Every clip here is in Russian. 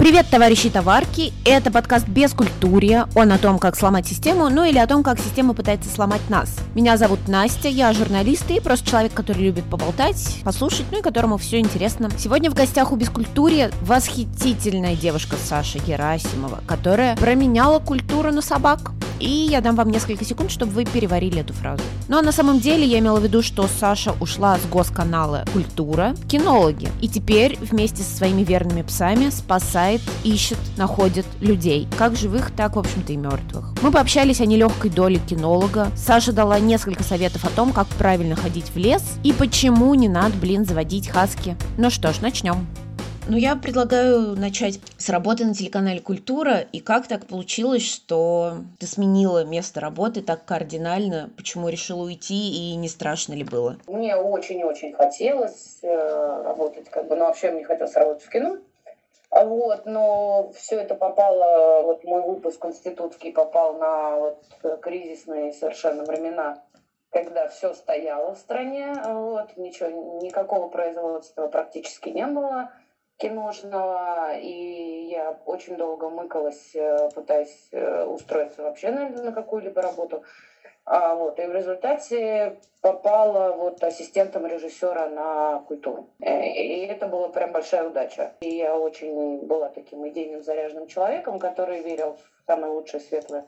Привет, товарищи товарки! Это подкаст без культурия. Он о том, как сломать систему, ну или о том, как система пытается сломать нас. Меня зовут Настя, я журналист и просто человек, который любит поболтать, послушать, ну и которому все интересно. Сегодня в гостях у Бескультурья восхитительная девушка Саша Герасимова, которая променяла культуру на собак. И я дам вам несколько секунд, чтобы вы переварили эту фразу. Ну а на самом деле я имела в виду, что Саша ушла с госканала «Культура» кинологи. И теперь вместе со своими верными псами спасает, ищет, находит людей. Как живых, так, в общем-то, и мертвых. Мы пообщались о нелегкой доле кинолога. Саша дала несколько советов о том, как правильно ходить в лес и почему не надо, блин, заводить хаски. Ну что ж, начнем. Ну, я предлагаю начать с работы на телеканале «Культура». И как так получилось, что ты сменила место работы так кардинально? Почему решила уйти и не страшно ли было? Мне очень-очень хотелось э, работать, как бы, ну, вообще мне хотелось работать в кино. А вот, но все это попало, вот мой выпуск институтский попал на вот, кризисные совершенно времена, когда все стояло в стране, вот, ничего, никакого производства практически не было киношного, и я очень долго мыкалась, э, пытаясь э, устроиться вообще на, на какую-либо работу. А, вот, и в результате попала вот ассистентом режиссера на культуру. Э, и это была прям большая удача. И я очень была таким идейным заряженным человеком, который верил в самое лучшее, светлое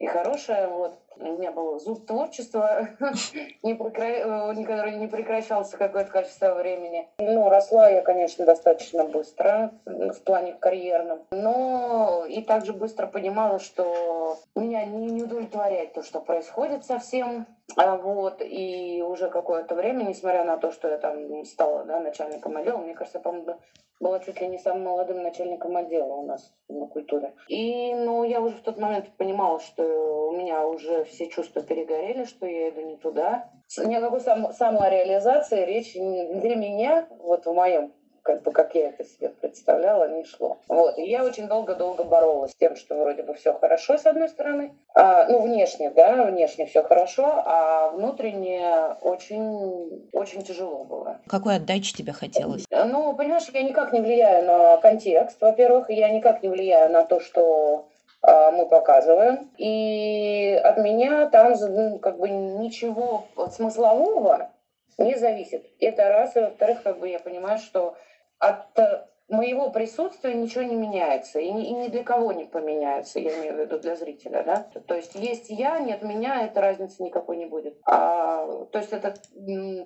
и хорошее. Вот. У меня был зуб творчества, не прекра... Э, который не прекращался какое-то количество времени. Ну, росла я, конечно, достаточно быстро в плане карьерном, но и также быстро понимала, что меня не, не удовлетворяет то, что происходит совсем. А вот, и уже какое-то время, несмотря на то, что я там стала да, начальником отдела, мне кажется, по-моему, была чуть ли не самым молодым начальником отдела у нас на культуре. И, ну, я уже в тот момент понимала, что у меня уже все чувства перегорели, что я иду не туда. Ни о какой сам, самореализации речи для меня, вот в моем как бы как я это себе представляла, не шло. Вот. И я очень долго-долго боролась с тем, что вроде бы все хорошо, с одной стороны. А, ну, внешне, да, внешне все хорошо, а внутренне очень, очень тяжело было. Какой отдачи тебе хотелось? Ну, понимаешь, я никак не влияю на контекст, во-первых, я никак не влияю на то, что мы показываем. И от меня там ну, как бы ничего смыслового не зависит. Это раз. И во-вторых, как бы я понимаю, что от э, моего присутствия ничего не меняется. И ни, и ни для кого не поменяется, я имею в виду для зрителя. Да? То есть есть я, нет меня, это разницы никакой не будет. А, то есть это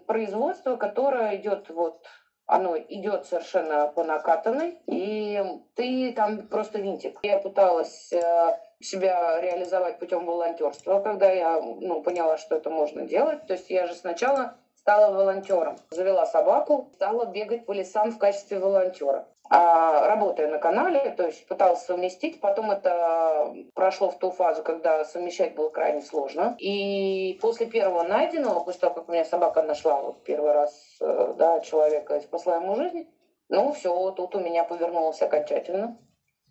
производство, которое идет вот оно идет совершенно по накатанной, и ты там просто винтик. Я пыталась э, себя реализовать путем волонтерства, когда я ну, поняла, что это можно делать. То есть я же сначала стала волонтером. Завела собаку, стала бегать по лесам в качестве волонтера. А, работая на канале, то есть пыталась совместить. Потом это прошло в ту фазу, когда совмещать было крайне сложно. И после первого найденного, после того, как у меня собака нашла вот первый раз э, да, человека и спасла ему жизнь, ну все, тут у меня повернулось окончательно.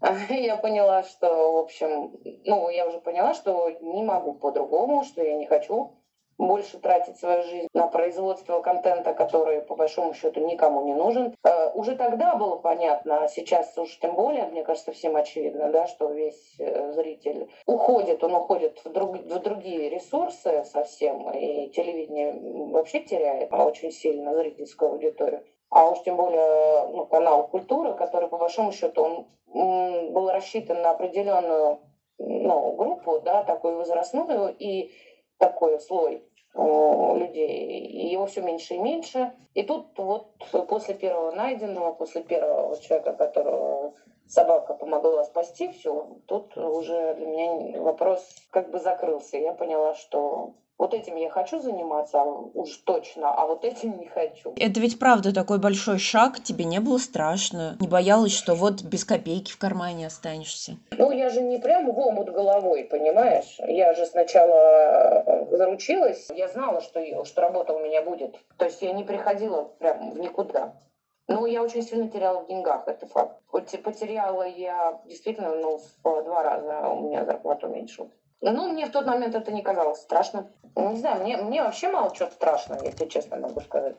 Я поняла, что, в общем, ну, я уже поняла, что не могу по-другому, что я не хочу больше тратить свою жизнь на производство контента, который, по большому счету, никому не нужен. Э, уже тогда было понятно, а сейчас уж тем более, мне кажется, всем очевидно, да, что весь э, зритель уходит, он уходит в, друг, в другие ресурсы совсем, и телевидение вообще теряет очень сильно зрительскую аудиторию. А уж тем более ну, канал культуры, который, по большому счету, он был рассчитан на определенную ну, группу, да, такую возрастную, и такой слой людей, его все меньше и меньше. И тут вот после первого найденного, после первого человека, которого собака помогла спасти, все, тут уже для меня вопрос как бы закрылся. Я поняла, что вот этим я хочу заниматься, уж точно, а вот этим не хочу. Это ведь правда такой большой шаг, тебе не было страшно? Не боялась, что вот без копейки в кармане останешься? Ну, я же не прям в омут головой, понимаешь? Я же сначала э, заручилась, я знала, что, что работа у меня будет. То есть я не приходила прям в никуда. Ну, я очень сильно теряла в деньгах, это факт. Хоть потеряла я действительно, ну, в два раза у меня зарплата уменьшилась. Ну, мне в тот момент это не казалось страшно. Ну, не знаю, мне, мне вообще мало чего страшно, если честно могу сказать.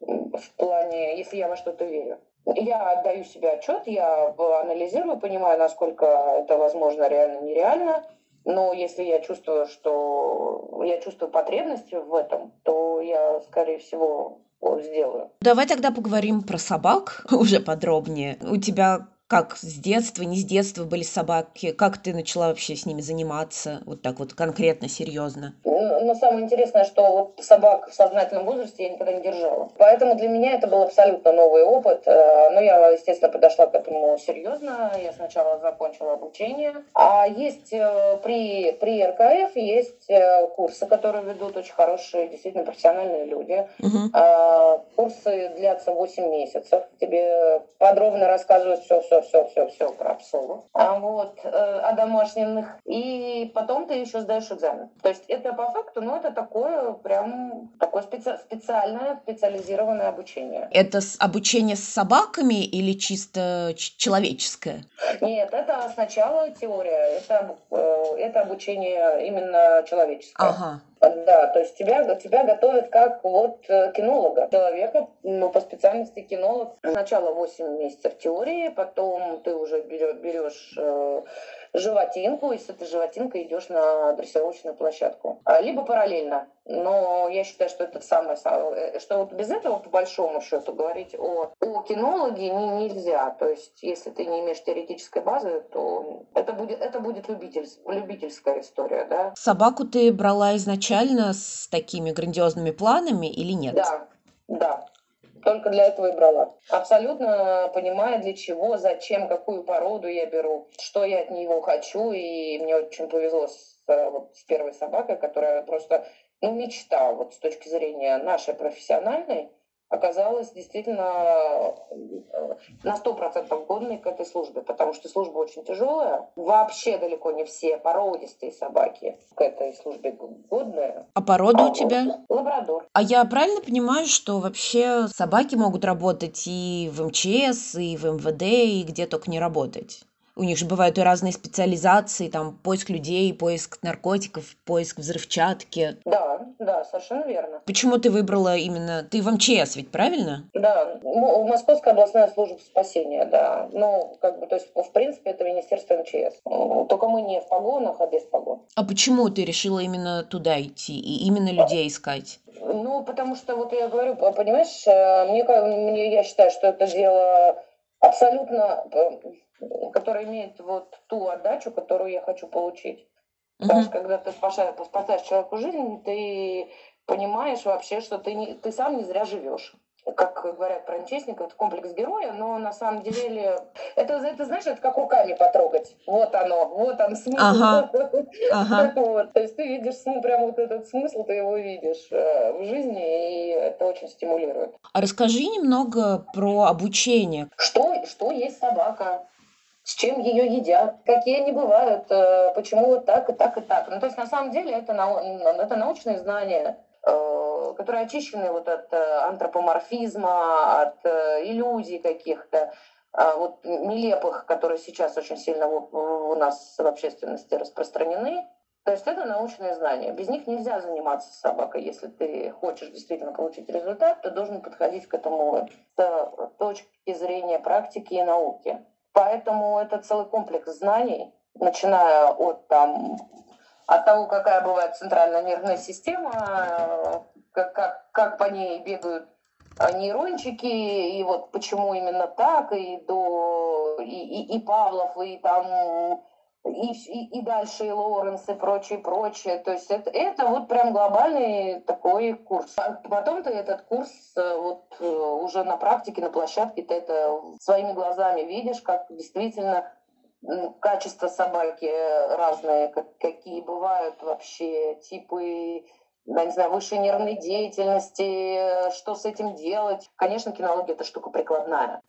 В плане, если я во что-то верю. я отдаю себе отчет, я анализирую, понимаю, насколько это возможно, реально, нереально. Но если я чувствую, что я чувствую потребность в этом, то я, скорее всего, сделаю. Давай тогда поговорим про собак уже подробнее. У тебя как с детства, не с детства были собаки? Как ты начала вообще с ними заниматься? Вот так вот конкретно, серьезно. Но самое интересное, что вот собак в сознательном возрасте я никогда не держала. Поэтому для меня это был абсолютно новый опыт. Э, но я, естественно, подошла к этому серьезно. Я сначала закончила обучение. А есть э, при, при РКФ есть э, курсы, которые ведут очень хорошие, действительно профессиональные люди. Угу. Курсы длятся 8 месяцев. Тебе подробно рассказывают все, все, все, про псову, а вот, э, одомашненных. И потом ты еще сдаешь экзамен. То есть это по факту, ну, это такое прям такое специ специальное, специализированное обучение. Это обучение с собаками или чисто человеческое? Нет, это сначала теория, это, э, это обучение именно человеческое. Ага. Да, то есть тебя, тебя готовят как вот э, кинолога, человека, ну, по специальности кинолог. Сначала 8 месяцев теории, потом ты уже берешь, берешь э, животинку, и с этой животинкой идешь на дрессировочную площадку. А, либо параллельно. Но я считаю, что это самое, самое что вот без этого, по большому счету, говорить о, о кинологе не, нельзя. То есть, если ты не имеешь теоретической базы, то это будет, это будет любитель, любительская история, да. Собаку ты брала изначально с такими грандиозными планами или нет? Да, да. Только для этого и брала. Абсолютно понимая, для чего, зачем, какую породу я беру, что я от него хочу. И мне очень повезло с, вот, с первой собакой, которая просто ну, мечта вот, с точки зрения нашей профессиональной оказалась действительно э, на сто процентов годной к этой службе, потому что служба очень тяжелая. Вообще далеко не все породистые собаки к этой службе годные. А порода а у тебя? Лабрадор. А я правильно понимаю, что вообще собаки могут работать и в МЧС, и в МВД, и где только не работать? У них же бывают и разные специализации, там поиск людей, поиск наркотиков, поиск взрывчатки. Да, да, совершенно верно. Почему ты выбрала именно... Ты в МЧС ведь, правильно? Да, Московская областная служба спасения, да. Ну, как бы, то есть, в принципе, это Министерство МЧС. Только мы не в погонах, а без погон. А почему ты решила именно туда идти и именно людей искать? Ну, потому что, вот я говорю, понимаешь, э, мне, мне я считаю, что это дело абсолютно который имеет вот ту отдачу, которую я хочу получить. Mm-hmm. Потому что когда ты спасаешь, спасаешь человеку жизнь, ты понимаешь вообще, что ты, не, ты сам не зря живешь как говорят про МЧСников, это комплекс героя, но на самом деле это, это знаешь, это как руками потрогать. Вот оно, вот он смысл. Ага. Ага. Вот. То есть ты видишь ну, прям вот этот смысл, ты его видишь э, в жизни, и это очень стимулирует. А расскажи немного про обучение. Что, что есть собака? С чем ее едят, какие они бывают, э, почему вот так и так и так. Ну, то есть на самом деле это, нау это научные знания, э, которые очищены вот от э, антропоморфизма, от иллюзий каких-то, а вот нелепых, которые сейчас очень сильно у нас в общественности распространены. То есть это научные знания. Без них нельзя заниматься собакой. Если ты хочешь действительно получить результат, ты должен подходить к этому с точки зрения практики и науки. Поэтому это целый комплекс знаний, начиная от, там, от того, какая бывает центральная нервная система, как, как, как по ней бегают нейрончики, и вот почему именно так, и до и, и, и Павлов, и там и, и, и дальше и Лоуренс и прочее, прочее. То есть это, это вот прям глобальный такой курс. А потом ты этот курс э, вот э, уже на практике, на площадке, ты это своими глазами видишь, как действительно качество собаки разные, как, какие бывают вообще типы да, не знаю, высшей нервной деятельности, что с этим делать. Конечно, кинология – это штука прикладная.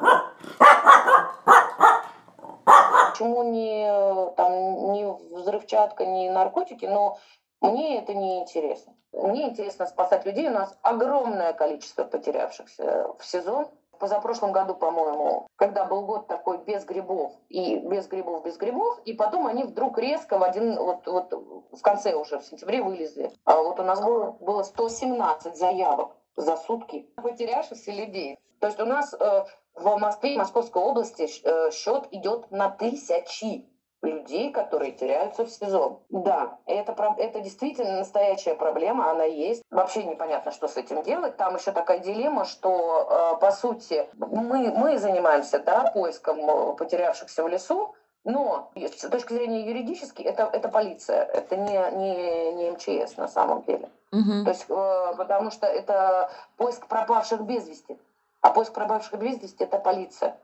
Почему не, там, не взрывчатка, не наркотики, но мне это не интересно. Мне интересно спасать людей. У нас огромное количество потерявшихся в сезон. Позапрошлом году, по-моему, когда был год такой без грибов, и без грибов, без грибов, и потом они вдруг резко в один, вот, вот в конце уже, в сентябре вылезли. А вот у нас было, было 117 заявок за сутки потерявшихся людей. То есть у нас э, в Москве и Московской области э, счет идет на тысячи людей, которые теряются в сезон. Да, это, это действительно настоящая проблема, она есть. Вообще непонятно, что с этим делать. Там еще такая дилемма, что, э, по сути, мы, мы занимаемся да, поиском э, потерявшихся в лесу, но с точки зрения юридической, это, это полиция, это не, не, не МЧС на самом деле. Угу. То есть, потому что это поиск пропавших без вести. А поиск пропавших без вести – это полиция.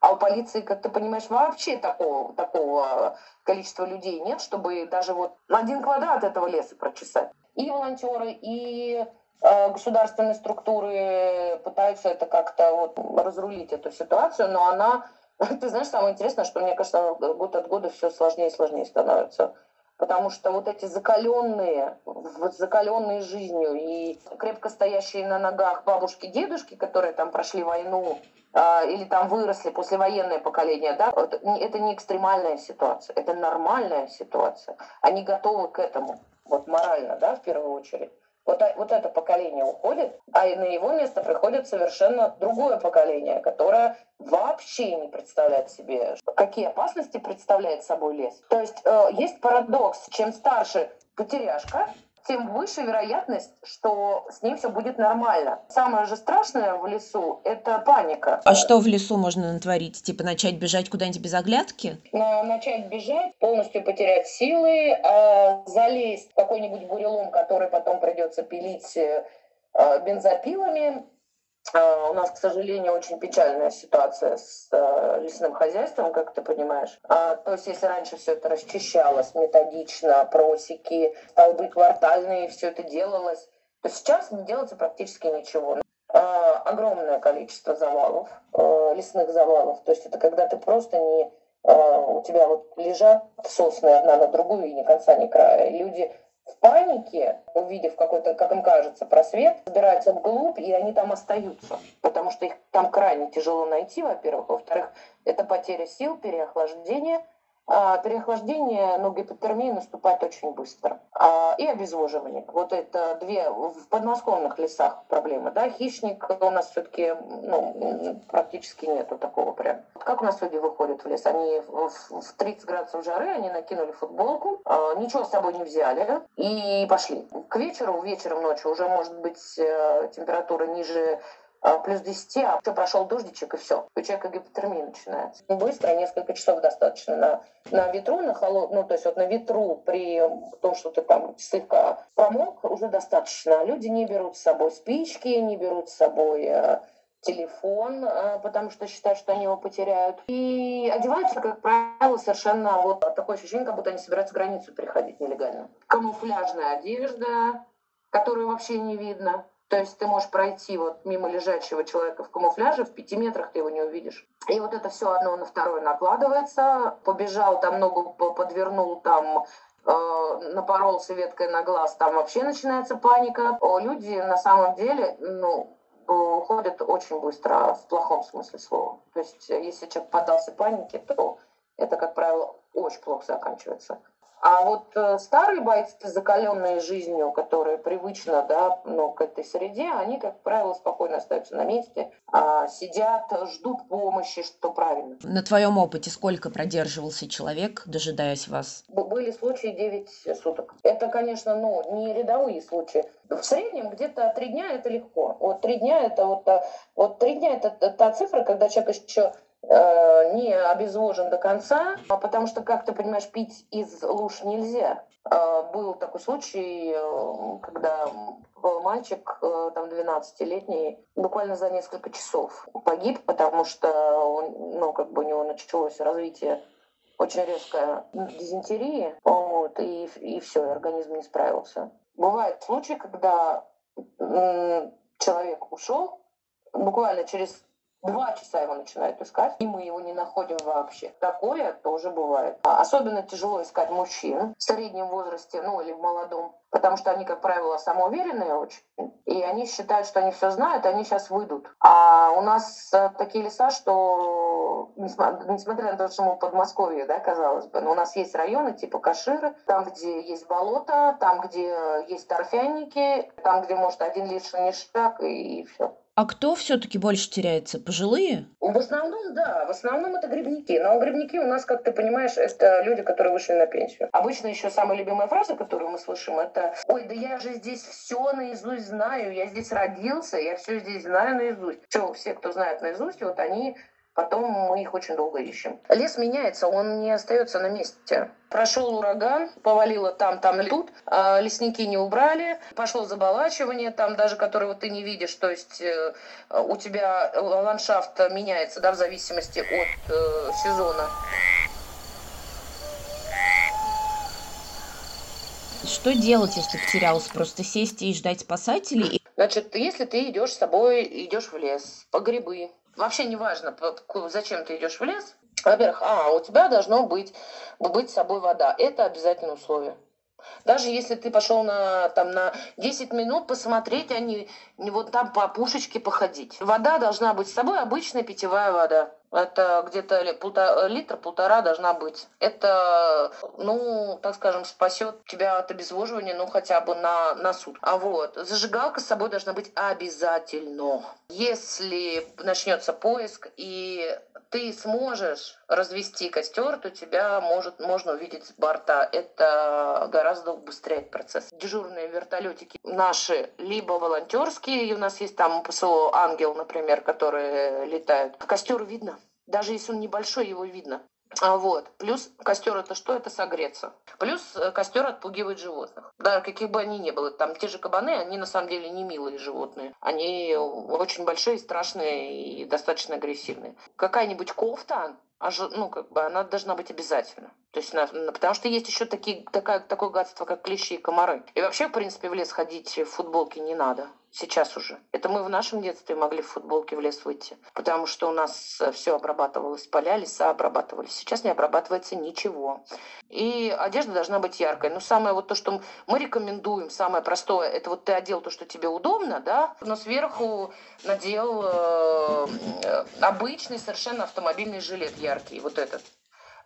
А у полиции, как ты понимаешь, вообще такого, такого количества людей нет, чтобы даже вот один квадрат этого леса прочесать. И волонтеры, и э, государственные структуры пытаются это как-то вот разрулить эту ситуацию, но она, ты знаешь, самое интересное, что мне кажется, год от года все сложнее и сложнее становится. Потому что вот эти закаленные, вот закаленные жизнью и крепко стоящие на ногах бабушки, дедушки, которые там прошли войну, а, или там выросли послевоенное поколение, да, это не экстремальная ситуация, это нормальная ситуация. Они готовы к этому, вот морально, да, в первую очередь. Вот, вот это поколение уходит, а на его место приходит совершенно другое поколение, которое вообще не представляет себе, какие опасности представляет собой лес. То есть э, есть парадокс, чем старше потеряшка, тем выше вероятность, что с ним все будет нормально. Самое же страшное в лесу – это паника. А что в лесу можно натворить? Типа начать бежать куда-нибудь без оглядки? Начать бежать, полностью потерять силы, а залезть в какой-нибудь бурелом, который потом придется пилить э, бензопилами, у нас, к сожалению, очень печальная ситуация с э, лесным хозяйством, как ты понимаешь. А, то есть, если раньше все это расчищалось методично, просеки, столбы квартальные, все это делалось, то сейчас не делается практически ничего. А, огромное количество завалов, э, лесных завалов. То есть это когда ты просто не у тебя вот лежат сосны одна на другую и ни конца, ни края. Люди в панике, увидев какой-то, как им кажется, просвет, собираются вглубь, и они там остаются. Потому что их там крайне тяжело найти, во-первых. Во-вторых, это потеря сил, переохлаждение – а, переохлаждение, ну, гипотермия наступает очень быстро. А, и обезвоживание. Вот это две в подмосковных лесах проблемы. Да? Хищник у нас все-таки ну, практически нету такого прям. Как у нас люди выходят в лес? Они в 30 градусов жары, они накинули футболку, а, ничего с собой не взяли и пошли. К вечеру, вечером, ночью уже может быть э, температура ниже плюс 10, а все, прошел дождичек и все. У человека гипотермия начинается. Быстро, несколько часов достаточно на, на ветру, на холод, ну, то есть вот на ветру при том, что ты там слегка промок, уже достаточно. Люди не берут с собой спички, не берут с собой э, телефон, э, потому что считают, что они его потеряют. И одеваются, как правило, совершенно вот такое ощущение, как будто они собираются границу переходить нелегально. Камуфляжная одежда, которую вообще не видно. То есть ты можешь пройти вот мимо лежачего человека в камуфляже, в пяти метрах ты его не увидишь. И вот это все одно на второе накладывается. Побежал, там ногу подвернул, там э, напоролся веткой на глаз, там вообще начинается паника. Люди на самом деле, ну, уходят очень быстро, в плохом смысле слова. То есть если человек поддался панике, то это, как правило, очень плохо заканчивается. А вот э, старые бойцы, закаленные жизнью, которые привычно да, ну, к этой среде, они, как правило, спокойно остаются на месте, а, сидят, ждут помощи, что правильно. На твоем опыте сколько продерживался человек, дожидаясь вас? Были случаи 9 суток. Это, конечно, ну, не рядовые случаи. В среднем где-то три дня это легко. Вот три дня это вот, э, вот три дня это та цифра, когда человек еще не обезвожен до конца, а потому что, как ты понимаешь, пить из луж нельзя. Э, был такой случай, э, когда мальчик, там 12-летний, буквально за несколько часов погиб, потому что он, ну, как бы у него началось развитие очень резкое дизентерии, вот, и, и все, организм не справился. Бывают случаи, когда человек ушел, буквально через Два часа его начинают искать, и мы его не находим вообще. Такое тоже бывает. А особенно тяжело искать мужчин в среднем возрасте, ну или в молодом, потому что они, как правило, самоуверенные очень, и они считают, что они все знают, и они сейчас выйдут. А у нас э, такие леса, что несмотря на то, что мы в Подмосковье, да, казалось бы, но у нас есть районы типа Каширы, там, где есть болото, там, где есть торфяники, там, где, может, один лишний шаг, и все. А кто все-таки больше теряется? Пожилые? В основном, да. В основном это грибники. Но грибники у нас, как ты понимаешь, это люди, которые вышли на пенсию. Обычно еще самая любимая фраза, которую мы слышим, это «Ой, да я же здесь все наизусть знаю, я здесь родился, я все здесь знаю наизусть». Все, все, кто знает наизусть, вот они Потом мы их очень долго ищем. Лес меняется, он не остается на месте. Прошел ураган, повалило там, там, тут, а лесники не убрали, пошло заболачивание, там даже, которого ты не видишь, то есть э, у тебя ландшафт меняется, да, в зависимости от э, сезона. Что делать, если потерялся? Просто сесть и ждать спасателей? Значит, если ты идешь с собой, идешь в лес, по грибы, вообще не важно, зачем ты идешь в лес. Во-первых, а, у тебя должно быть, быть с собой вода. Это обязательное условие. Даже если ты пошел на, там, на 10 минут посмотреть, а не, не вот там по пушечке походить. Вода должна быть с собой, обычная питьевая вода. Это где-то полтора, литр, полтора должна быть. Это, ну, так скажем, спасет тебя от обезвоживания, ну, хотя бы на, на сутки. А вот, зажигалка с собой должна быть обязательно. Если начнется поиск и ты сможешь развести костер, то тебя может, можно увидеть с борта. Это гораздо убыстряет процесс. Дежурные вертолетики наши либо волонтерские, и у нас есть там ПСО «Ангел», например, которые летают. Костер видно. Даже если он небольшой, его видно. А вот. Плюс костер это что? Это согреться. Плюс э, костер отпугивает животных. Да, каких бы они ни были. Там те же кабаны, они на самом деле не милые животные. Они очень большие, страшные и достаточно агрессивные. Какая-нибудь кофта, ну, как бы она должна быть обязательно. То есть, потому что есть еще такие, такая, такое гадство, как клещи и комары. И вообще, в принципе, в лес ходить в футболке не надо. Сейчас уже. Это мы в нашем детстве могли в футболке в лес выйти. Потому что у нас все обрабатывалось, поля, леса обрабатывались. Сейчас не обрабатывается ничего. И одежда должна быть яркой. Но самое вот то, что мы рекомендуем, самое простое, это вот ты одел то, что тебе удобно, да, но сверху надел э, обычный совершенно автомобильный жилет яркий, вот этот.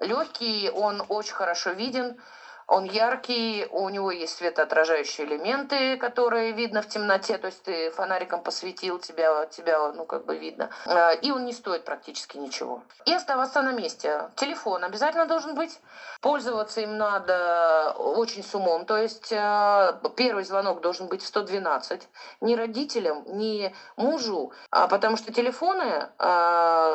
Легкий, он очень хорошо виден, он яркий, у него есть светоотражающие элементы, которые видно в темноте, то есть ты фонариком посветил, тебя, тебя ну, как бы видно. А, и он не стоит практически ничего. И оставаться на месте. Телефон обязательно должен быть. Пользоваться им надо очень с умом, то есть а, первый звонок должен быть в 112. Ни родителям, ни мужу, а потому что телефоны,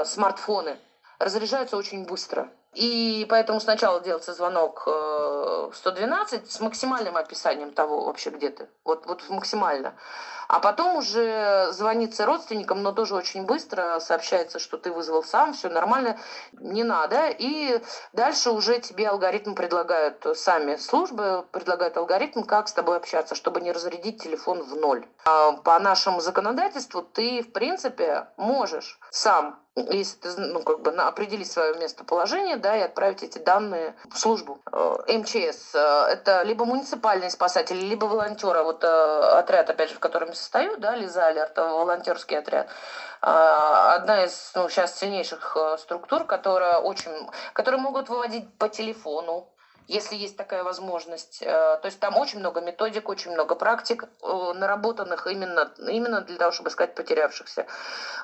смартфоны разряжаются очень быстро. И поэтому сначала делается звонок э, в 112 с максимальным описанием того вообще где ты. Вот, вот максимально. А потом уже звонится родственникам, но тоже очень быстро сообщается, что ты вызвал сам, все нормально, не надо. И дальше уже тебе алгоритм предлагают, сами службы предлагают алгоритм, как с тобой общаться, чтобы не разрядить телефон в ноль. А по нашему законодательству ты, в принципе, можешь сам если ты ну, как бы определить свое местоположение, да, и отправить эти данные в службу. Э, МЧС э, – это либо муниципальные спасатели, либо волонтеры. Вот э, отряд, опять же, в котором состою, да, Лиза Алерт, волонтерский отряд. Одна из ну, сейчас сильнейших структур, которая очень, которые могут выводить по телефону, если есть такая возможность. Э, то есть там очень много методик, очень много практик, э, наработанных именно, именно для того, чтобы искать потерявшихся.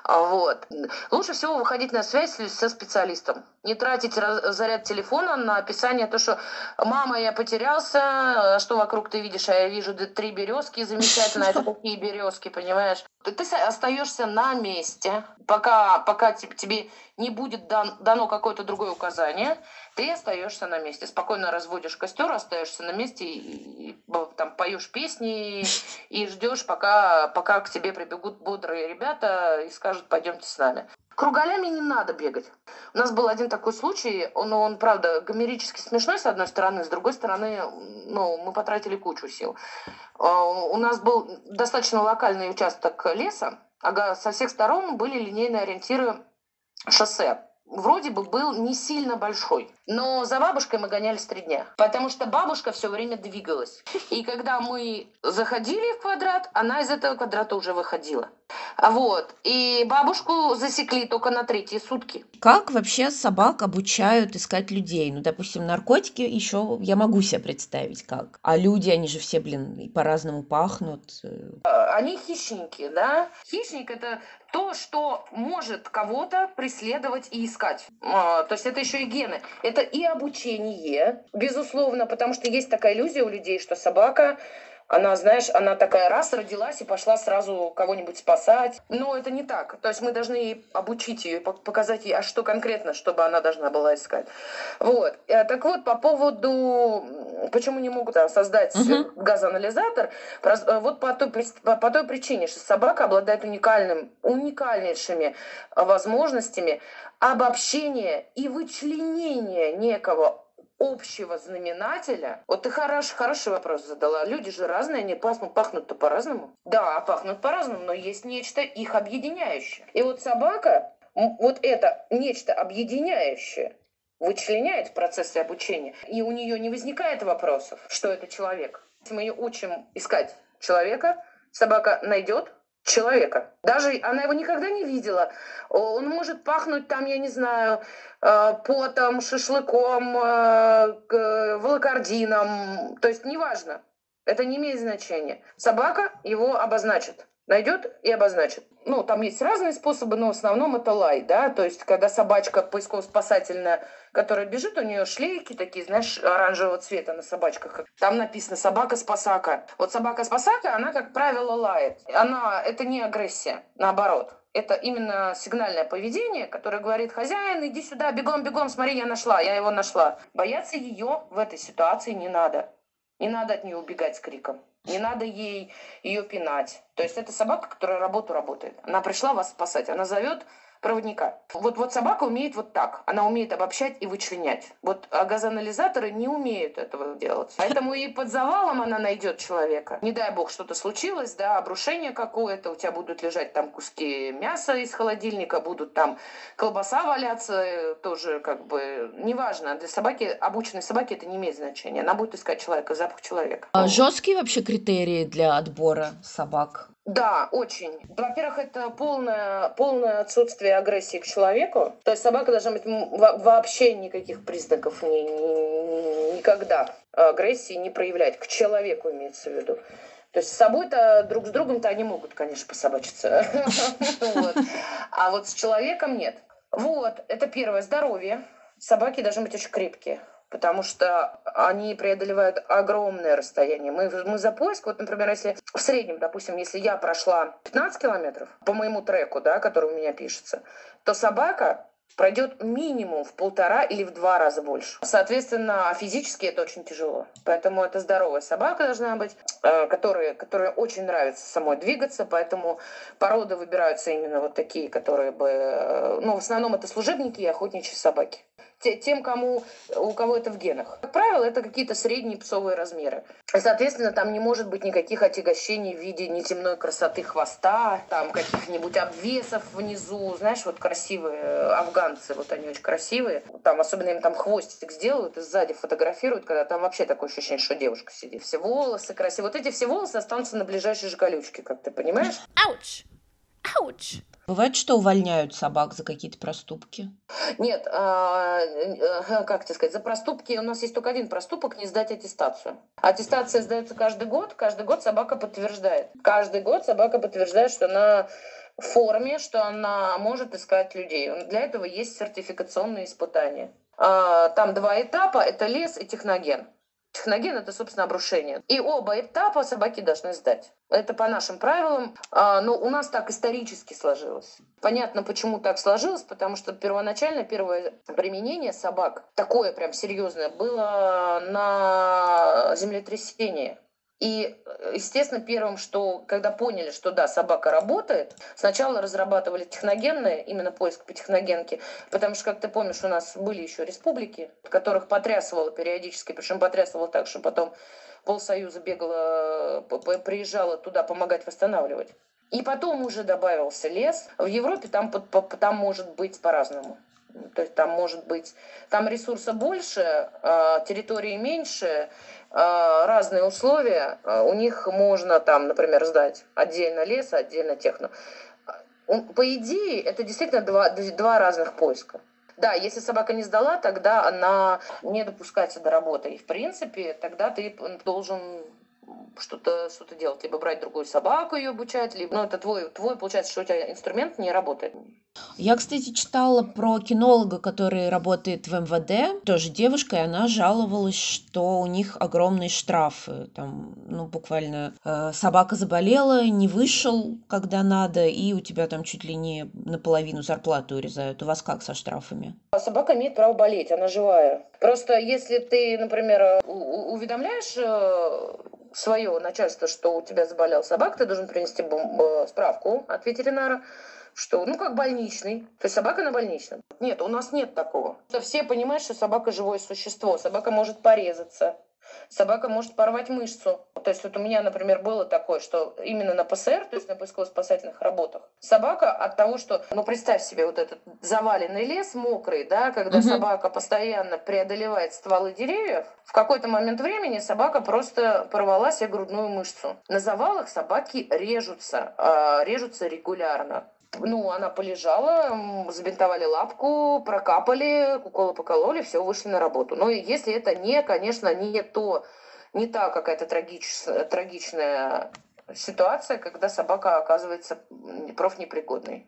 А вот. Лучше всего выходить на связь со специалистом. Не тратить заряд телефона на описание то, что «мама, я потерялся, а что вокруг ты видишь, а я вижу три березки, замечательно, это какие березки, понимаешь?» Ты остаешься на месте, пока, пока тебе не будет дан, дано какое-то другое указание, ты остаешься на месте. Спокойно разводишь костер, остаешься на месте и, и там поешь песни и ждешь, пока, пока к тебе прибегут бодрые ребята и скажут, пойдемте с нами. Кругалями не надо бегать. У нас был один такой случай, он, он правда, гомерически смешной, с одной стороны, с другой стороны, ну, мы потратили кучу сил. А, у нас был достаточно локальный участок леса, а со всех сторон были линейные ориентиры шоссе вроде бы был не сильно большой. Но за бабушкой мы гонялись три дня, потому что бабушка все время двигалась. И когда мы заходили в квадрат, она из этого квадрата уже выходила. Вот. И бабушку засекли только на третьи сутки. Как вообще собак обучают искать людей? Ну, допустим, наркотики еще я могу себе представить как. А люди, они же все, блин, по-разному пахнут. они хищники, да. Хищник это то, что может кого-то преследовать и искать. А, то есть это еще и гены. Это и обучение, безусловно, потому что есть такая иллюзия у людей, что собака она, знаешь, она такая раз родилась и пошла сразу кого-нибудь спасать. Но это не так. То есть мы должны ей обучить ее, показать ей, а что конкретно, чтобы она должна была искать. Вот. Э, так вот, по поводу, почему не могут создать угу. газоанализатор, э, вот по той, по, по той причине, что собака обладает уникальным, уникальнейшими возможностями обобщения и вычленения некого общего знаменателя. Вот ты хорош, хороший вопрос задала. Люди же разные, они пахнут, пахнут-то по-разному. Да, пахнут по-разному, но есть нечто их объединяющее. И вот собака, вот это нечто объединяющее, вычленяет в процессе обучения. И у нее не возникает вопросов, что это человек. Мы ее учим искать человека, собака найдет, человека. Даже она его никогда не видела. Он может пахнуть там, я не знаю, э, потом, шашлыком, э, волокордином. То есть неважно. Это не имеет значения. Собака его обозначит найдет и обозначит. Ну, там есть разные способы, но в основном это лай, да, то есть когда собачка поисково-спасательная, которая бежит, у нее шлейки такие, знаешь, оранжевого цвета на собачках. Там написано «собака-спасака». Вот собака-спасака, она, как правило, лает. Она, это не агрессия, наоборот. Это именно сигнальное поведение, которое говорит «хозяин, иди сюда, бегом, бегом, смотри, я нашла, я его нашла». Бояться ее в этой ситуации не надо. Не надо от нее убегать с криком. Не надо ей ее пинать. То есть это собака, которая работу работает. Она пришла вас спасать. Она зовет проводника. Вот, вот собака умеет вот так. Она умеет обобщать и вычленять. Вот а газоанализаторы не умеют этого делать. Поэтому и под завалом она найдет человека. Не дай бог, что-то случилось, да, обрушение какое-то, у тебя будут лежать там куски мяса из холодильника, будут там колбаса валяться, тоже как бы неважно. Для собаки, обученной собаки это не имеет значения. Она будет искать человека, запах человека. А жесткие вообще критерии для отбора собак? Да, очень. Во-первых, это полное, полное отсутствие агрессии к человеку. То есть собака должна быть вообще никаких признаков ни, ни, никогда агрессии не проявлять. К человеку имеется в виду. То есть с собой-то друг с другом-то они могут, конечно, пособачиться. А вот с человеком нет. Вот, это первое. Здоровье. Собаки должны быть очень крепкие потому что они преодолевают огромное расстояние. Мы, мы за поиск, вот, например, если в среднем, допустим, если я прошла 15 километров по моему треку, да, который у меня пишется, то собака пройдет минимум в полтора или в два раза больше. Соответственно, физически это очень тяжело. Поэтому это здоровая собака должна быть, э, которая, которая очень нравится самой двигаться, поэтому породы выбираются именно вот такие, которые бы... Э, ну, в основном это служебники и охотничьи собаки тем, кому, у кого это в генах. Как правило, это какие-то средние псовые размеры. Соответственно, там не может быть никаких отягощений в виде неземной красоты хвоста, там каких-нибудь обвесов внизу. Знаешь, вот красивые афганцы, вот они очень красивые. Там, особенно им там хвостик сделают и сзади фотографируют, когда там вообще такое ощущение, что девушка сидит. Все волосы красивые. Вот эти все волосы останутся на ближайшей же колючке, как ты понимаешь? Ауч! Ауч! Бывает, что увольняют собак за какие-то проступки? Нет, а, э, как тебе сказать, за проступки у нас есть только один проступок – не сдать аттестацию. Аттестация сдается каждый год, каждый год собака подтверждает. Каждый год собака подтверждает, что она в форме, что она может искать людей. Для этого есть сертификационные испытания. А, там два этапа – это лес и техноген. Техноген – это, собственно, обрушение. И оба этапа собаки должны сдать. Это по нашим правилам, а, но у нас так исторически сложилось. Понятно, почему так сложилось, потому что первоначально первое применение собак, такое прям серьезное, было на землетрясении. И, естественно, первым, что, когда поняли, что да, собака работает, сначала разрабатывали техногенные, именно поиск по техногенке, потому что, как ты помнишь, у нас были еще республики, которых потрясывало периодически, причем потрясывало так, что потом полсоюза бегала, приезжала туда помогать восстанавливать. И потом уже добавился лес. В Европе там, там может быть по-разному. То есть там может быть, там ресурса больше, а, территории меньше, а, разные условия. А, у них можно там, например, сдать отдельно лес, отдельно техно. По идее, это действительно два, два разных поиска. Да, если собака не сдала, тогда она не допускается до работы. И, в принципе, тогда ты должен что-то что делать, либо брать другую собаку ее обучать, либо, ну, это твой, твой, получается, что у тебя инструмент не работает. Я, кстати, читала про кинолога, который работает в МВД, тоже девушка, и она жаловалась, что у них огромные штрафы. Там, ну, буквально э, собака заболела, не вышел, когда надо, и у тебя там чуть ли не наполовину зарплату урезают. У вас как со штрафами? Собака имеет право болеть, она живая. Просто если ты, например, уведомляешь э, свое начальство, что у тебя заболел собака, ты должен принести э, справку от ветеринара, что, ну, как больничный. То есть собака на больничном. Нет, у нас нет такого. Все понимают, что собака живое существо. Собака может порезаться. Собака может порвать мышцу. То есть вот у меня, например, было такое, что именно на ПСР, то есть на поисково-спасательных работах, собака от того, что, ну представь себе вот этот заваленный лес мокрый, да, когда угу. собака постоянно преодолевает стволы деревьев, в какой-то момент времени собака просто порвала себе грудную мышцу. На завалах собаки режутся, э, режутся регулярно. Ну, она полежала, забинтовали лапку, прокапали, уколы покололи, все, вышли на работу. Но если это не, конечно, не то, не та какая-то трагич, трагичная ситуация, когда собака оказывается профнепригодной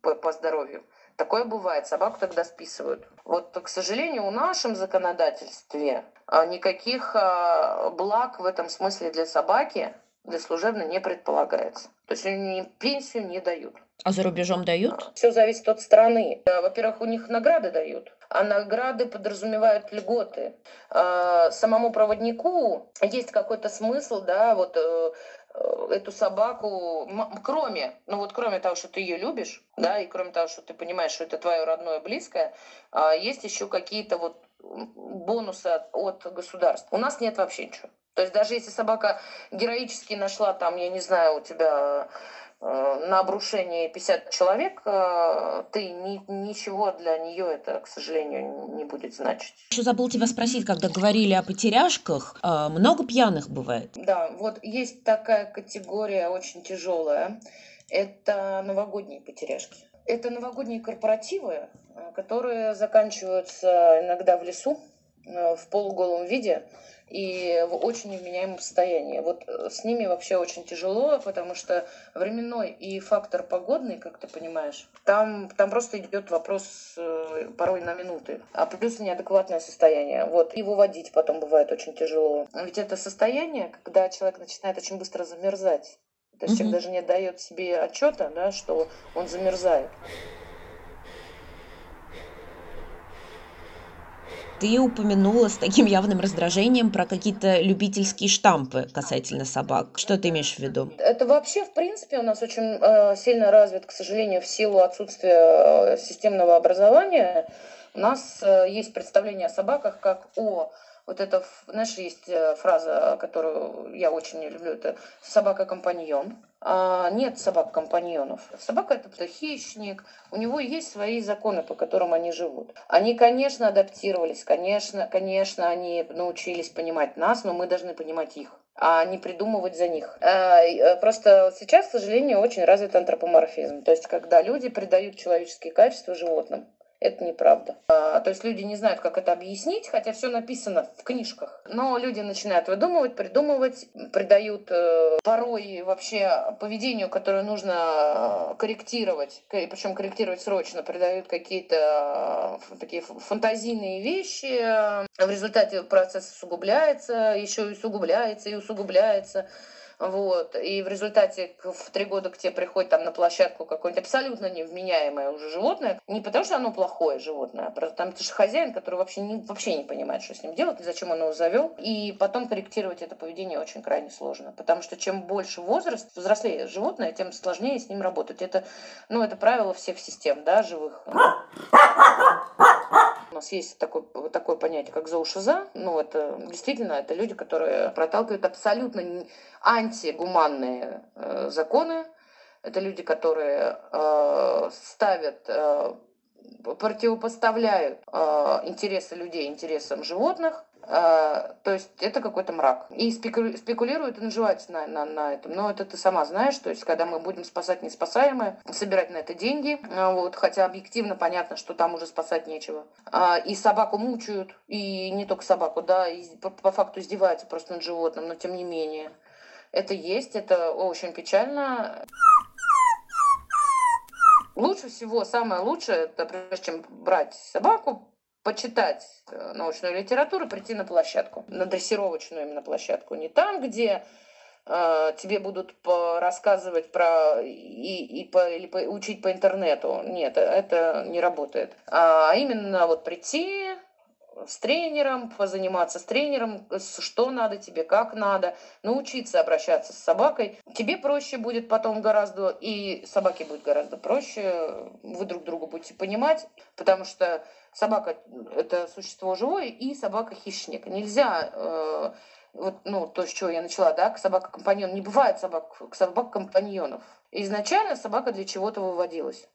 по, по здоровью. Такое бывает, собаку тогда списывают. Вот, к сожалению, в нашем законодательстве а, никаких а, благ в этом смысле для собаки, для служебной не предполагается. То есть они пенсию не дают. А за рубежом дают? Все зависит от страны. Э, во-первых, у них награды дают, а награды подразумевают льготы. А, самому проводнику есть какой-то смысл, да, вот э, э, эту собаку, кроме, ну вот кроме того, что ты ее любишь, да, и кроме того, что ты понимаешь, что это твое родное близкое, а, есть еще какие-то вот бонусы от, от государства. У нас нет вообще ничего. То есть даже если собака героически нашла там, я не знаю, у тебя на обрушение 50 человек, э, ты ни, ничего для нее это, к сожалению, не будет значить. Еще забыл тебя спросить, когда говорили о потеряшках, э, много пьяных бывает? Да, вот есть такая категория очень тяжелая. Это новогодние потеряшки. Это новогодние корпоративы, которые заканчиваются иногда в лесу в полуголом виде и в очень невменяемом состоянии. Вот э, с ними вообще очень тяжело, потому что временной и фактор погодный, как ты понимаешь, там, там просто идет вопрос э, порой на минуты. А плюс неадекватное состояние. Вот. И выводить потом бывает очень тяжело. Ведь это состояние, когда человек начинает очень быстро замерзать. То есть mm-hmm. человек даже не дает себе отчета, да, что он замерзает. Ты упомянула с таким явным раздражением про какие-то любительские штампы касательно собак. Что ты имеешь в виду? Это вообще, в принципе, у нас очень э, сильно развит, к сожалению, в силу отсутствия э, системного образования. У нас э, есть представление о собаках как о вот это, знаешь, есть э, фраза, которую я очень не люблю, это собака-компаньон. А нет собак-компаньонов. Собака это хищник, у него есть свои законы, по которым они живут. Они, конечно, адаптировались, конечно, конечно, они научились понимать нас, но мы должны понимать их а не придумывать за них. А, э, просто сейчас, к сожалению, очень развит антропоморфизм. То есть, когда люди придают человеческие качества животным. Это неправда. А, то есть люди не знают, как это объяснить, хотя все написано в книжках. Но люди начинают выдумывать, придумывать, придают э, порой вообще поведению, которое нужно э, корректировать, причем корректировать срочно, придают какие-то э, такие фантазийные вещи. В результате процесс усугубляется, еще и усугубляется, и усугубляется. Вот. И в результате в три года к тебе приходит там на площадку какое-нибудь абсолютно невменяемое уже животное. Не потому, что оно плохое животное, а просто там это же хозяин, который вообще не, вообще не понимает, что с ним делать, зачем он его завел. И потом корректировать это поведение очень крайне сложно. Потому что чем больше возраст, взрослее животное, тем сложнее с ним работать. Это, ну, это правило всех систем, да, живых. Нас есть такое, такое понятие, как зоушиза. Ну, это действительно, это люди, которые проталкивают абсолютно антигуманные э, законы. Это люди, которые э, ставят э, противопоставляют э, интересы людей интересам животных, э, то есть это какой-то мрак. И спеку, спекулируют и наживаются на, на, на этом. Но это ты сама знаешь, то есть когда мы будем спасать неспасаемое, собирать на это деньги, э, вот, хотя объективно понятно, что там уже спасать нечего. Э, и собаку мучают, и не только собаку, да, и по, по факту издеваются просто над животным, но тем не менее. Это есть, это очень печально. Лучше всего, самое лучшее, прежде чем брать собаку, почитать э, научную литературу, прийти на площадку, на дрессировочную именно площадку. Не там, где э, тебе будут рассказывать про и, и по, или по, учить по интернету. Нет, это не работает. А именно вот прийти, с тренером, позаниматься с тренером, что надо тебе, как надо, научиться обращаться с собакой. Тебе проще будет потом гораздо, и собаке будет гораздо проще, вы друг друга будете понимать, потому что собака – это существо живое, и собака – хищник. Нельзя э, вот, ну, то, с чего я начала, да, собака-компаньон. Не бывает собак, собак-компаньонов. Изначально собака для чего-то выводилась.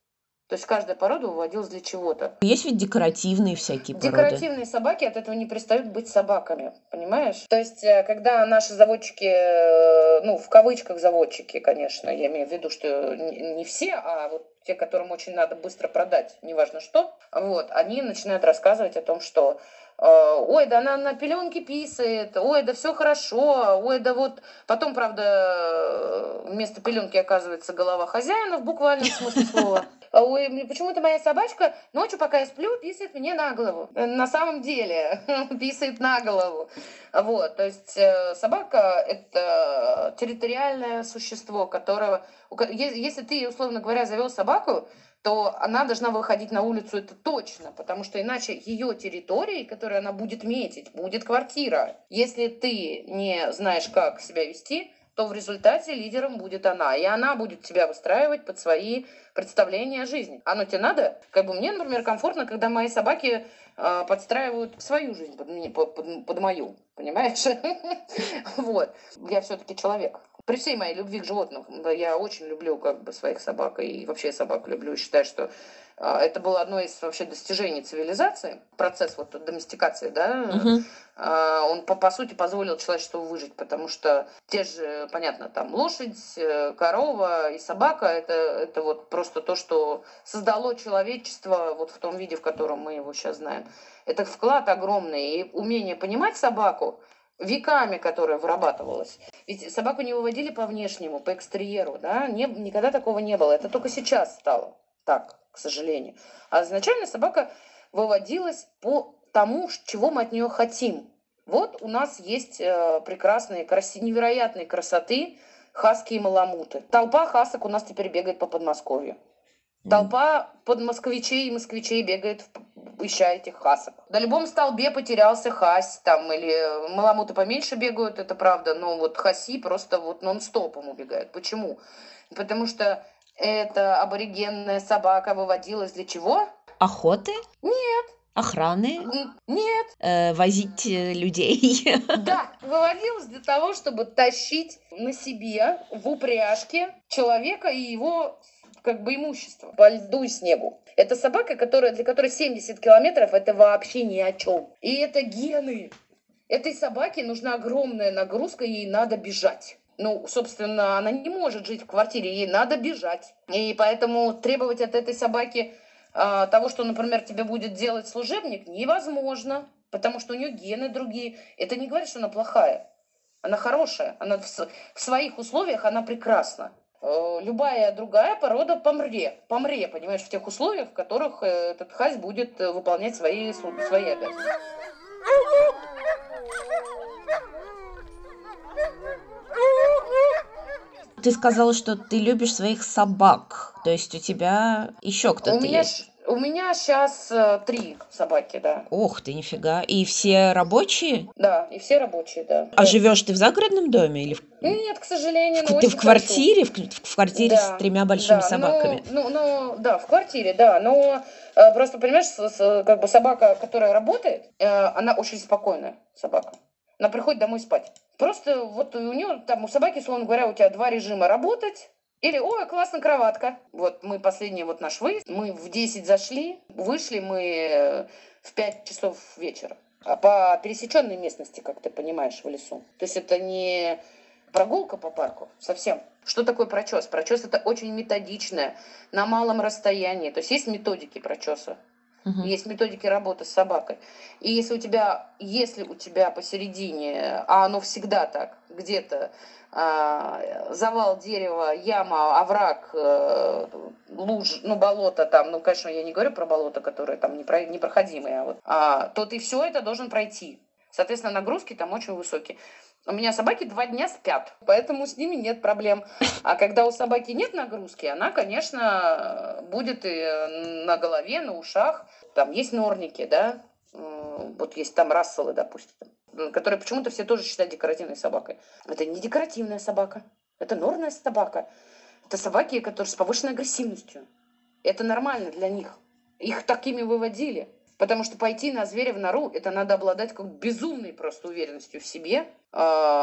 То есть каждая порода выводилась для чего-то. Есть ведь декоративные всякие породы. Декоративные собаки от этого не перестают быть собаками, понимаешь? То есть, э, когда наши заводчики, э, ну, в кавычках заводчики, конечно, я имею в виду, что не все, а вот те, которым очень надо быстро продать, неважно что, вот, они начинают рассказывать о том, что ой, да она на пеленке писает, ой, да все хорошо, ой, да вот... Потом, правда, вместо пеленки оказывается голова хозяина в буквальном смысле слова. Ой, почему-то моя собачка ночью, пока я сплю, писает мне на голову. Э, на самом деле, писает на голову. Вот, то есть э, собака – это территориальное существо, которого… Если ты, условно говоря, завел собаку, то она должна выходить на улицу, это точно, потому что иначе ее территорией, которую она будет метить, будет квартира. Если ты не знаешь, как себя вести, то в результате лидером будет она. И она будет тебя выстраивать под свои представления о жизни. Оно тебе надо? Как бы мне, например, комфортно, когда мои собаки э, подстраивают свою жизнь под, под, под, под мою. Понимаешь? Вот. Я все-таки человек. При всей моей любви к животным, я очень люблю как бы своих собак, и вообще собак люблю, считаю, что а, это было одно из вообще достижений цивилизации, процесс вот доместикации, да, угу. он по, по сути позволил человечеству выжить, потому что те же, понятно, там лошадь, э, корова и собака, это, это вот просто то, что создало человечество вот в том виде, в котором мы его сейчас знаем. Это вклад огромный, и умение понимать собаку, веками, которая вырабатывалась. Ведь собаку не выводили по внешнему, по экстерьеру, да, не, никогда такого не было. Это только сейчас стало так к сожалению. А изначально собака выводилась по тому, чего мы от нее хотим. Вот у нас есть э, прекрасные, краси, невероятные красоты хаски и маламуты. Толпа хасок у нас теперь бегает по Подмосковью. Толпа под москвичей и москвичей бегает, ища этих хасок. На любом столбе потерялся хась, там, или маламуты поменьше бегают, это правда, но вот хаси просто вот нон-стопом убегают. Почему? Потому что эта аборигенная собака выводилась для чего? Охоты? Нет. Охраны? Нет. Э, возить э, людей? Да, выводилась для того, чтобы тащить на себе в упряжке человека и его как бы имущество по льду и снегу. Это собака, которая, для которой 70 километров это вообще ни о чем. И это гены. Этой собаке нужна огромная нагрузка, ей надо бежать ну, собственно, она не может жить в квартире, ей надо бежать. И поэтому требовать от этой собаки э, того, что, например, тебе будет делать служебник, невозможно, потому что у нее гены другие. Это не говорит, что она плохая. Она хорошая, она в, в своих условиях она прекрасна. Э, любая другая порода помре, помре, понимаешь, в тех условиях, в которых э, этот хась будет э, выполнять свои, свои обязанности. Ты сказала, что ты любишь своих собак. То есть у тебя еще кто-то есть? У меня сейчас э, три собаки, да. Ох ты, нифига. И все рабочие? Да, и все рабочие, да. А живешь ты в загородном доме или в... Нет, к сожалению. В, ты в квартире? В, в квартире да, с тремя большими да, собаками? Ну, ну, ну, да, в квартире, да. Но э, просто, понимаешь, с, с, как бы собака, которая работает, э, она очень спокойная собака. Она приходит домой спать. Просто вот у нее там у собаки, условно говоря, у тебя два режима работать, Или, ой, классно, кроватка. Вот мы последний вот наш выезд, мы в 10 зашли, вышли мы э, в 5 часов вечера. А по пересеченной местности, как ты понимаешь, в лесу. То есть это не прогулка по парку совсем. Что такое прочес? Прочес это очень методичное, на малом расстоянии. То есть есть методики прочеса. Угу. Есть методики работы с собакой. И если у тебя, если у тебя посередине, а оно всегда так, где-то завал дерева, яма, овраг, э, луж, ну, болото там, ну, конечно, я не говорю про болото, которые там непроходимые, а вот, а, то ты все это должен пройти. Соответственно, нагрузки там очень высокие. У меня собаки два дня спят, поэтому с ними нет проблем. А когда у собаки нет нагрузки, она, конечно, будет и на голове, на ушах. Там есть норники, да, вот есть там расселы, допустим которые почему-то все тоже считают декоративной собакой. Это не декоративная собака, это норная собака. Это собаки, которые с повышенной агрессивностью. Это нормально для них. Их такими выводили. Потому что пойти на зверя в нору, это надо обладать как безумной просто уверенностью в себе, э,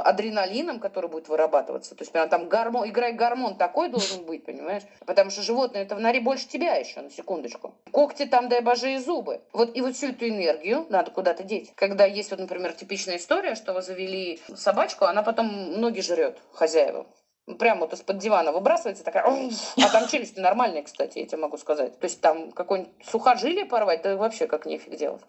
адреналином, который будет вырабатываться. То есть прям там гормон, играй гормон такой должен быть, понимаешь? Потому что животное это в норе больше тебя еще, на секундочку. Когти там, дай боже, и зубы. Вот и вот всю эту энергию надо куда-то деть. Когда есть вот, например, типичная история, что вы завели собачку, она потом ноги жрет хозяева прямо вот из-под дивана выбрасывается, такая, а там челюсти нормальные, кстати, я тебе могу сказать. То есть там какой-нибудь сухожилие порвать, да вообще как нефиг делать.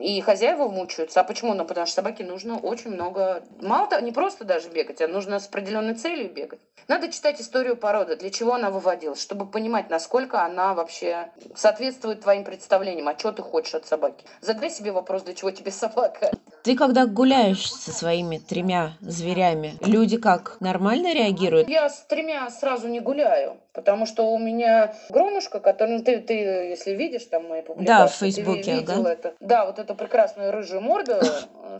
И хозяева мучаются. А почему? Ну, потому что собаке нужно очень много... Мало того, не просто даже бегать, а нужно с определенной целью бегать. Надо читать историю породы, для чего она выводилась, чтобы понимать, насколько она вообще соответствует твоим представлениям, а что ты хочешь от собаки. Задай себе вопрос, для чего тебе собака. Ты когда гуляешь со своими тремя зверями, люди как, нормально реагируют? Я с тремя сразу не гуляю, потому что у меня Громушка, который, ну, ты, ты если видишь там мои публикации, да, в Фейсбуке, ты ага. это. Да, вот эту прекрасную рыжую морду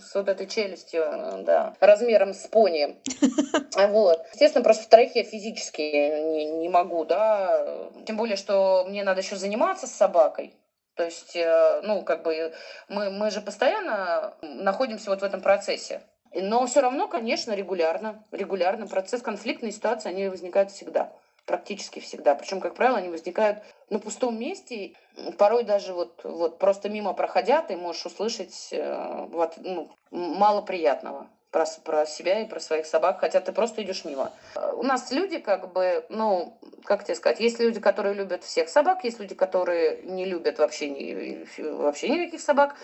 с вот этой челюстью, да, размером с пони. Вот. Естественно, просто вторых я физически не, не могу, да, тем более, что мне надо еще заниматься с собакой. То есть, э, ну, как бы мы, мы же постоянно находимся вот в этом процессе. Но все равно, конечно, регулярно, регулярно процесс конфликтной ситуации, они возникают всегда, практически всегда. Причем, как правило, они возникают на пустом месте. Порой даже вот, вот просто мимо проходя, ты можешь услышать э, вот, ну, мало приятного про, про себя и про своих собак, хотя ты просто идешь мимо. У нас люди как бы, ну, как тебе сказать, есть люди, которые любят всех собак, есть люди, которые не любят вообще, ни, вообще никаких собак,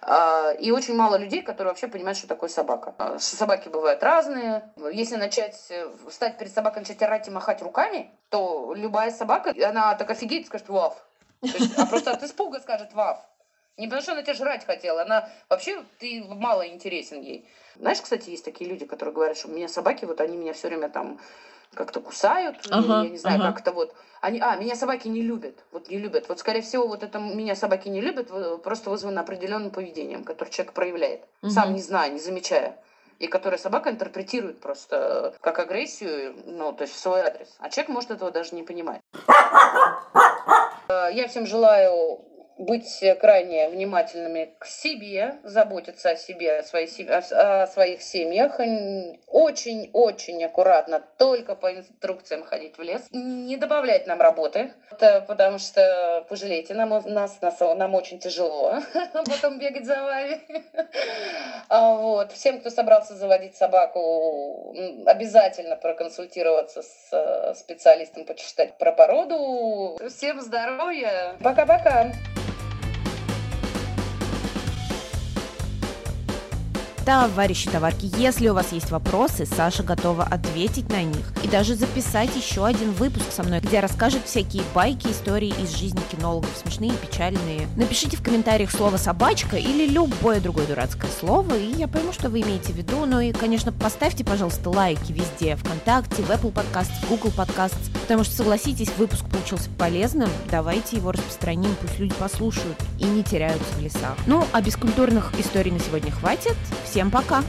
а, и очень мало людей, которые вообще понимают, что такое собака. А, что собаки бывают разные. Если начать, э, встать перед собакой, начать орать и махать руками, то любая собака, она так офигеет скажет «ваф». Есть, а просто от испуга скажет «ваф». Не потому что она тебя жрать хотела, она вообще, ты мало интересен ей. Знаешь, кстати, есть такие люди, которые говорят, что у меня собаки, вот они меня все время там как-то кусают, ага, я не знаю, ага. как-то вот. Они, а, меня собаки не любят, вот не любят. Вот, скорее всего, вот это меня собаки не любят, просто вызвано определенным поведением, которое человек проявляет, угу. сам не зная, не замечая. И которое собака интерпретирует просто как агрессию, ну, то есть в свой адрес. А человек может этого даже не понимать. Э, я всем желаю быть крайне внимательными к себе, заботиться о себе, о, своей, о, своих семьях, очень-очень аккуратно, только по инструкциям ходить в лес, не добавлять нам работы, потому что, пожалейте, нам, нас, нас, нам очень тяжело потом бегать за вами. А вот. Всем, кто собрался заводить собаку, обязательно проконсультироваться с э, специалистом, почитать про породу. Всем здоровья! Пока-пока! Товарищи товарки, если у вас есть вопросы, Саша готова ответить на них и даже записать еще один выпуск со мной, где расскажет всякие байки, истории из жизни кинологов, смешные, печальные. Напишите в комментариях слово «собачка» или любое другое дурацкое слово, и я пойму, что вы имеете в виду. Ну и, конечно, поставьте, пожалуйста, лайки везде, ВКонтакте, в Apple Podcasts, Google Podcasts, потому что, согласитесь, выпуск получился полезным, давайте его распространим, пусть люди послушают и не теряются в лесах. Ну, а бескультурных историй на сегодня хватит. Всем пока!